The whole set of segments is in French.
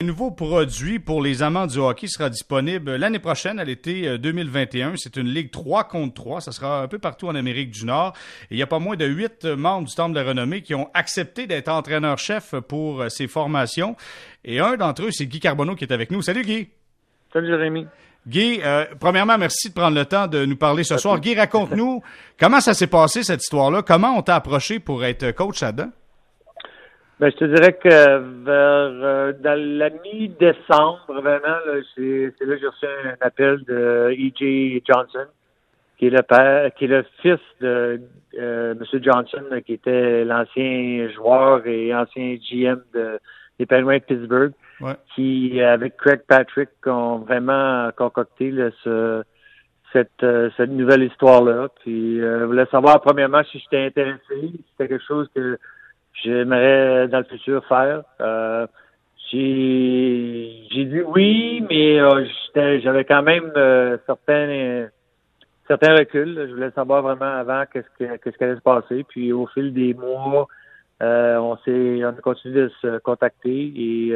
Un nouveau produit pour les amants du hockey sera disponible l'année prochaine, à l'été 2021. Euh, C'est une ligue 3 contre 3. Ça sera un peu partout en Amérique du Nord. Et il y a pas moins de huit membres du Temple de la Renommée qui ont accepté d'être entraîneur-chef pour euh, ces formations. Et un d'entre eux, c'est Guy Carbonneau qui est avec nous. Salut Guy. Salut Jérémy. Guy, euh, premièrement, merci de prendre le temps de nous parler ce soir. Guy, raconte-nous comment ça s'est passé cette histoire-là? Comment on t'a approché pour être coach là-dedans? Ben, je te dirais que vers euh, dans la mi-décembre, vraiment, c'est, là que j'ai reçu un appel de E.J. Johnson, qui est le père, qui est le fils de euh, M. Johnson, qui était l'ancien joueur et ancien GM de, des Penguins de Pittsburgh, qui, avec Craig Patrick, ont vraiment concocté ce, cette, euh, cette nouvelle histoire-là. Puis, euh, voulais savoir, premièrement, si j'étais intéressé, si c'était quelque chose que j'aimerais dans le futur faire. Euh, j'ai, dit oui, mais euh, j'avais quand même euh, certains certains reculs. Je voulais savoir vraiment avant qu'est-ce que qu'est-ce qui allait se passer. Puis au fil des mois, euh, on s'est on a continué de se contacter et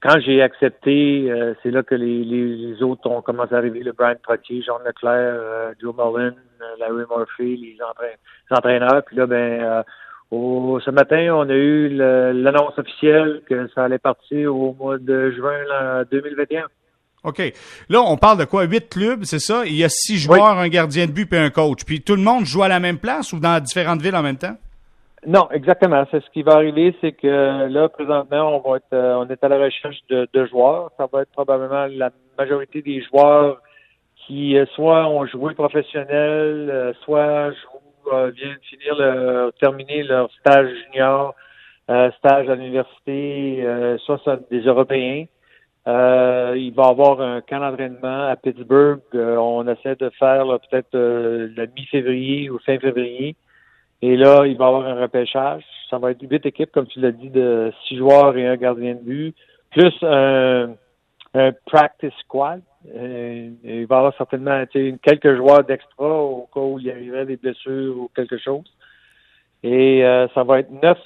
quand j'ai accepté, c'est là que les, les, autres ont commencé à arriver, le Brian Potier, Jean Leclerc, Joe Mullen, Larry Murphy, les, les entraîneurs. Puis là, ben au, ce matin, on a eu l'annonce officielle que ça allait partir au mois de juin 2021. OK. Là, on parle de quoi? Huit clubs, c'est ça? Il y a six joueurs, un gardien de but et un coach. Puis tout le monde joue à la même place ou dans différentes villes en même temps? Non, exactement. C'est ce qui va arriver, c'est que là, présentement, on va être, euh, on est à la recherche de, de, joueurs. Ça va être probablement la majorité des joueurs qui euh, soit ont joué professionnel, euh, soit jouent viennent finir le, terminer leur stage junior, euh, stage à l'université, euh, soit des Européens. il va y avoir un camp d'entraînement à Pittsburgh. on essaie de faire peut-être la mi-février ou fin février. Et là, il va y avoir un repêchage. Ça va être huit équipes, comme tu l'as dit, de six joueurs et un gardien de but, plus un practice squad. Euh, il va y avoir certainement quelques joueurs d'extra au cas où il y arriverait des blessures ou quelque chose. Et euh, ça va être neuf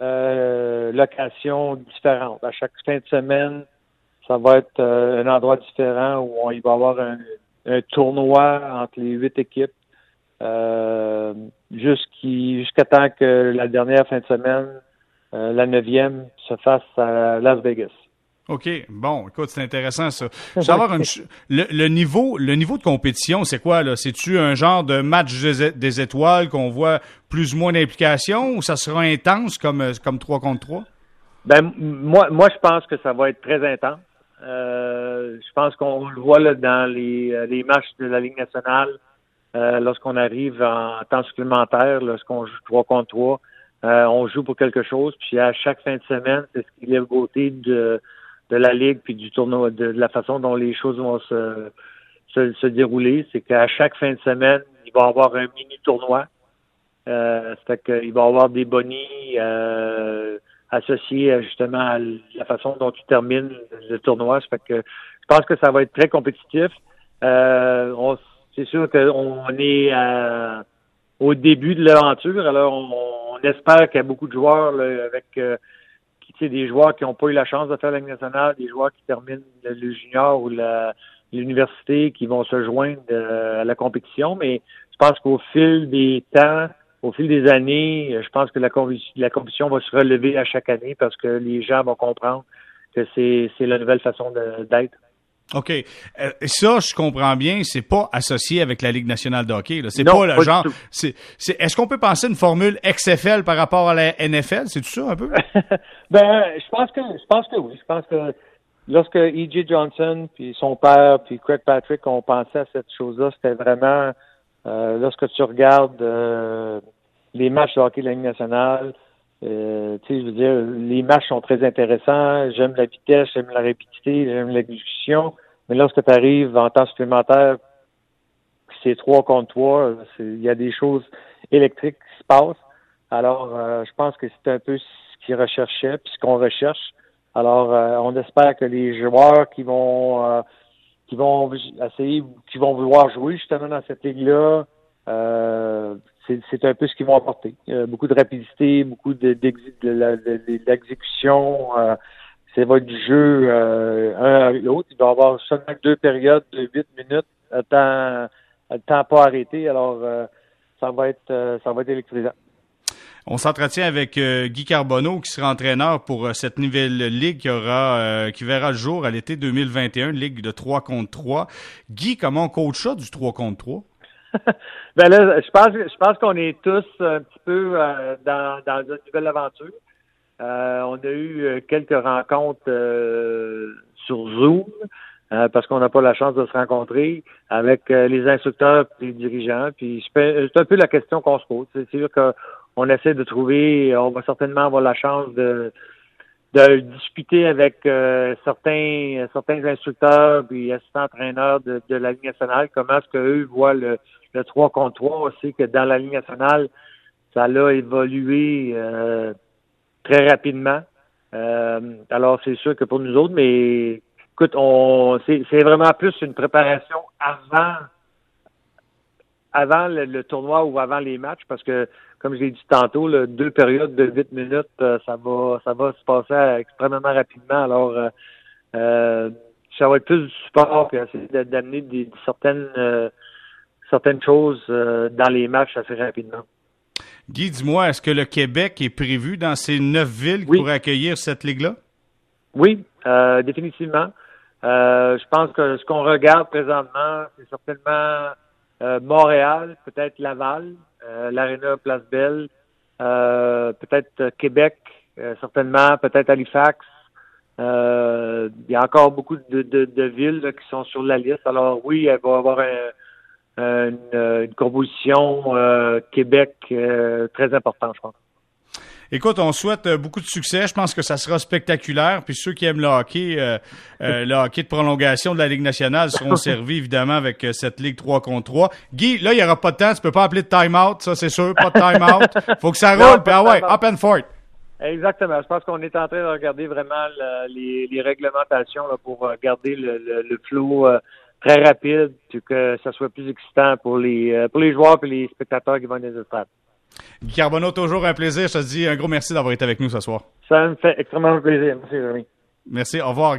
euh, locations différentes. À chaque fin de semaine, ça va être un endroit différent où il va y avoir un, tournoi entre les huit équipes jusqu'à temps que la dernière fin de semaine, la neuvième, se fasse à Las Vegas. OK. Bon, écoute, c'est intéressant ça. Savoir une, le, le, niveau, le niveau de compétition, c'est quoi là? C'est-tu un genre de match des, étoiles qu'on voit plus ou moins d'implication ou ça sera intense comme comme 3 contre 3 Ben moi, moi, je pense que ça va être très intense. Euh, je pense qu'on le voit là, dans les, euh, les matchs de la Ligue nationale euh, lorsqu'on arrive en temps supplémentaire, lorsqu'on joue 3 contre 3. Euh, on joue pour quelque chose, puis à chaque fin de semaine, c'est ce qui est le beauté de de la ligue puis du tournoi, de, la façon dont les choses vont se, se, dérouler, c'est qu'à chaque fin de semaine, il va y avoir un mini tournoi. Euh, c'est qu'il va y avoir des bonnies euh, associés justement à la façon dont tu termines le tournoi. Fait que je pense que ça va être très compétitif. Euh, c'est sûr qu'on est au début de l'aventure, alors on, espère qu'il y a beaucoup de joueurs avec euh, des joueurs qui n'ont pas eu la chance de faire la nationale, des joueurs qui terminent le, junior ou l'université qui vont se joindre euh, à la compétition. Mais je pense qu'au fil des temps, au fil des années, je pense que la, la compétition va se relever à chaque année parce que les gens vont comprendre que c'est la nouvelle façon d'être. OK. Euh, ça, je comprends bien, c'est pas associé avec la Ligue nationale de hockey. C'est pas le genre. C'est, est-ce qu'on peut penser une formule XFL par rapport à la NFL? C'est tout ça un peu? ben, je pense que je pense que oui. Je pense que lorsque E.J. Johnson puis son père puis Craig Patrick ont pensé à cette chose-là, c'était vraiment euh, lorsque tu regardes euh, les matchs de hockey de la Ligue nationale. Euh, tu sais, je veux dire, les matchs sont très intéressants. J'aime la vitesse, j'aime la rapidité, j'aime l'exécution. Mais lorsque tu arrives en temps supplémentaire, c'est trois contre trois, il y a des choses électriques qui se passent. Alors, euh, je pense que c'est un peu ce qu'ils recherchaient, puis ce qu'on recherche. Alors, euh, on espère que les joueurs qui vont qui vont essayer, qui vont vouloir jouer justement dans cette ligue-là, c'est un peu ce qu'ils vont apporter. beaucoup de rapidité, beaucoup d'exécution. De, c'est votre jeu un à l'autre. Il doit y avoir seulement deux périodes de huit minutes, à temps, à temps pas arrêté. Alors, ça va être ça va être électrisant. On s'entretient avec euh, Guy Carbonneau, qui sera entraîneur pour euh, cette nouvelle ligue qui aura, euh, qui verra le jour à l'été 2021, une ligue de 3 contre 3. Guy, comment on coach ça du 3 contre 3? ben là, je pense, je pense qu'on est tous un petit peu dans, dans une nouvelle aventure. On a eu quelques rencontres sur Zoom. parce qu'on n'a pas la chance de se rencontrer avec les instructeurs les dirigeants. Puis c'est un peu la question qu'on se pose. C'est sûr que on essaie de trouver, on va certainement avoir la chance de, de discuter avec euh, certains certains instructeurs et assistants entraîneurs de, de la Ligue nationale, comment est-ce qu'eux voient le, le 3 contre 3. aussi que dans la Ligue nationale, ça a évolué euh, très rapidement. Euh, alors, c'est sûr que pour nous autres, mais écoute, on c'est vraiment plus une préparation avant avant le, tournoi ou avant les matchs, parce que, comme je l'ai dit tantôt, deux périodes de 8 minutes, euh, ça va ça va se passer extrêmement rapidement. Alors, euh, euh, ça va être plus du support puis essayer d'amener des, certaines certaines choses dans les matchs assez rapidement. Guy, dis-moi, est-ce que le Québec est prévu dans ces neuf villes pour accueillir cette ligue-là? Oui, définitivement. je pense que ce qu'on regarde présentement, c'est certainement euh, Montréal, peut-être Laval, euh, l'Arena Place Belle, euh, peut-être Québec, certainement, peut-être Halifax. il y a encore beaucoup de, de, villes qui sont sur la liste. Alors oui, elle va avoir une, une, composition Québec très importante, je pense. Écoute, on souhaite euh, beaucoup de succès. Je pense que ça sera spectaculaire. Puis ceux qui aiment le hockey, euh, euh, le hockey de prolongation de la Ligue nationale seront servis évidemment avec cette Ligue 3 contre 3. Guy, là, il n'y aura pas de temps. Tu peux pas appeler de time-out, ça c'est sûr. Pas de time-out. Faut que ça roule. Puis ah ouais, up and fort. Exactement. Je pense qu'on est en train de regarder vraiment les, les, réglementations là, pour garder le, le, flow très rapide, puis que ça soit plus excitant pour les pour les joueurs et les spectateurs qui vont dans les estrades. Guy Carbonneau, toujours un plaisir. Je te dis un gros merci d'avoir été avec nous ce soir. Ça me fait extrêmement plaisir. Merci, Jérémy. Merci. Au revoir.